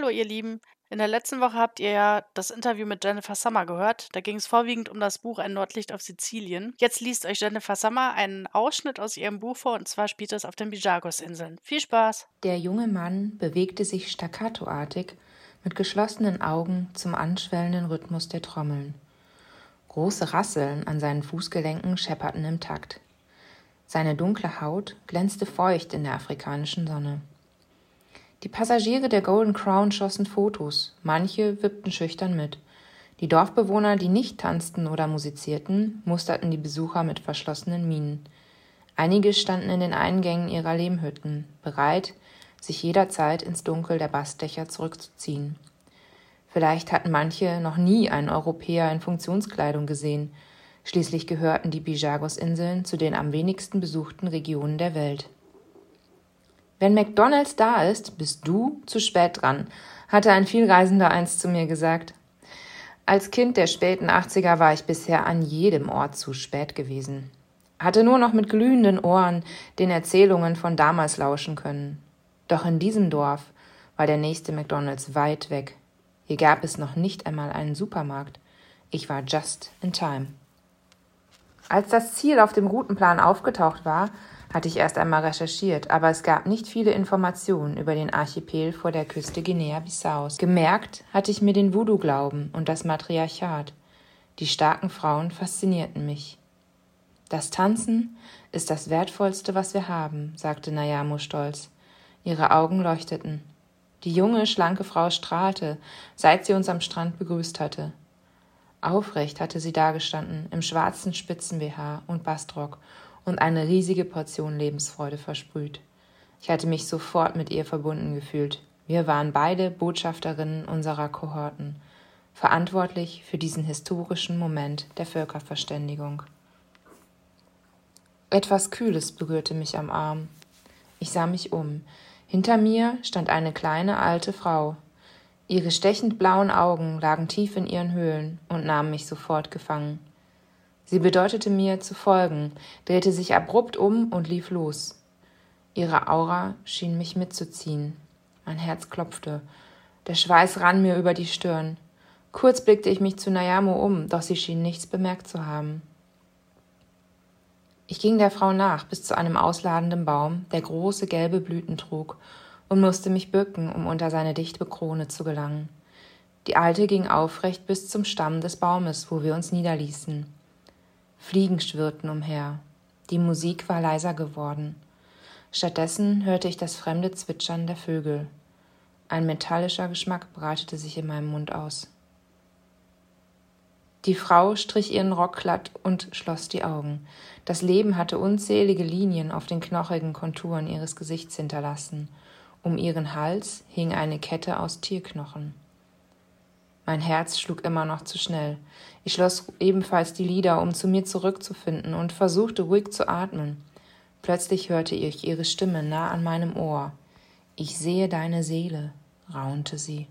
Hallo ihr Lieben. In der letzten Woche habt ihr ja das Interview mit Jennifer Summer gehört. Da ging es vorwiegend um das Buch Ein Nordlicht auf Sizilien. Jetzt liest euch Jennifer Summer einen Ausschnitt aus ihrem Buch vor und zwar spielt es auf den Bijagos-Inseln. Viel Spaß! Der junge Mann bewegte sich staccatoartig mit geschlossenen Augen zum anschwellenden Rhythmus der Trommeln. Große Rasseln an seinen Fußgelenken schepperten im Takt. Seine dunkle Haut glänzte feucht in der afrikanischen Sonne. Die Passagiere der Golden Crown schossen Fotos, manche wippten schüchtern mit. Die Dorfbewohner, die nicht tanzten oder musizierten, musterten die Besucher mit verschlossenen Mienen. Einige standen in den Eingängen ihrer Lehmhütten, bereit, sich jederzeit ins Dunkel der Bastdächer zurückzuziehen. Vielleicht hatten manche noch nie einen Europäer in Funktionskleidung gesehen. Schließlich gehörten die Bijagos-Inseln zu den am wenigsten besuchten Regionen der Welt. Wenn McDonalds da ist, bist du zu spät dran, hatte ein Vielreisender einst zu mir gesagt. Als Kind der späten 80er war ich bisher an jedem Ort zu spät gewesen. Hatte nur noch mit glühenden Ohren den Erzählungen von damals lauschen können. Doch in diesem Dorf war der nächste McDonalds weit weg. Hier gab es noch nicht einmal einen Supermarkt. Ich war just in time. Als das Ziel auf dem Routenplan aufgetaucht war, hatte ich erst einmal recherchiert, aber es gab nicht viele Informationen über den Archipel vor der Küste Guinea-Bissaus. Gemerkt hatte ich mir den Voodoo-Glauben und das Matriarchat. Die starken Frauen faszinierten mich. Das Tanzen ist das Wertvollste, was wir haben, sagte Nayamo stolz. Ihre Augen leuchteten. Die junge, schlanke Frau strahlte, seit sie uns am Strand begrüßt hatte. Aufrecht hatte sie dagestanden, im schwarzen Spitzen-BH und Bastrock und eine riesige Portion Lebensfreude versprüht. Ich hatte mich sofort mit ihr verbunden gefühlt. Wir waren beide Botschafterinnen unserer Kohorten, verantwortlich für diesen historischen Moment der Völkerverständigung. Etwas Kühles berührte mich am Arm. Ich sah mich um. Hinter mir stand eine kleine alte Frau. Ihre stechend blauen Augen lagen tief in ihren Höhlen und nahmen mich sofort gefangen. Sie bedeutete mir zu folgen, drehte sich abrupt um und lief los. Ihre Aura schien mich mitzuziehen. Mein Herz klopfte. Der Schweiß rann mir über die Stirn. Kurz blickte ich mich zu Nayamo um, doch sie schien nichts bemerkt zu haben. Ich ging der Frau nach bis zu einem ausladenden Baum, der große gelbe Blüten trug, und musste mich bücken, um unter seine dichte Krone zu gelangen. Die Alte ging aufrecht bis zum Stamm des Baumes, wo wir uns niederließen. Fliegen schwirrten umher. Die Musik war leiser geworden. Stattdessen hörte ich das fremde Zwitschern der Vögel. Ein metallischer Geschmack breitete sich in meinem Mund aus. Die Frau strich ihren Rock glatt und schloss die Augen. Das Leben hatte unzählige Linien auf den knochigen Konturen ihres Gesichts hinterlassen. Um ihren Hals hing eine Kette aus Tierknochen. Mein Herz schlug immer noch zu schnell. Ich schloss ebenfalls die Lider, um zu mir zurückzufinden, und versuchte ruhig zu atmen. Plötzlich hörte ich ihre Stimme nah an meinem Ohr. Ich sehe deine Seele, raunte sie.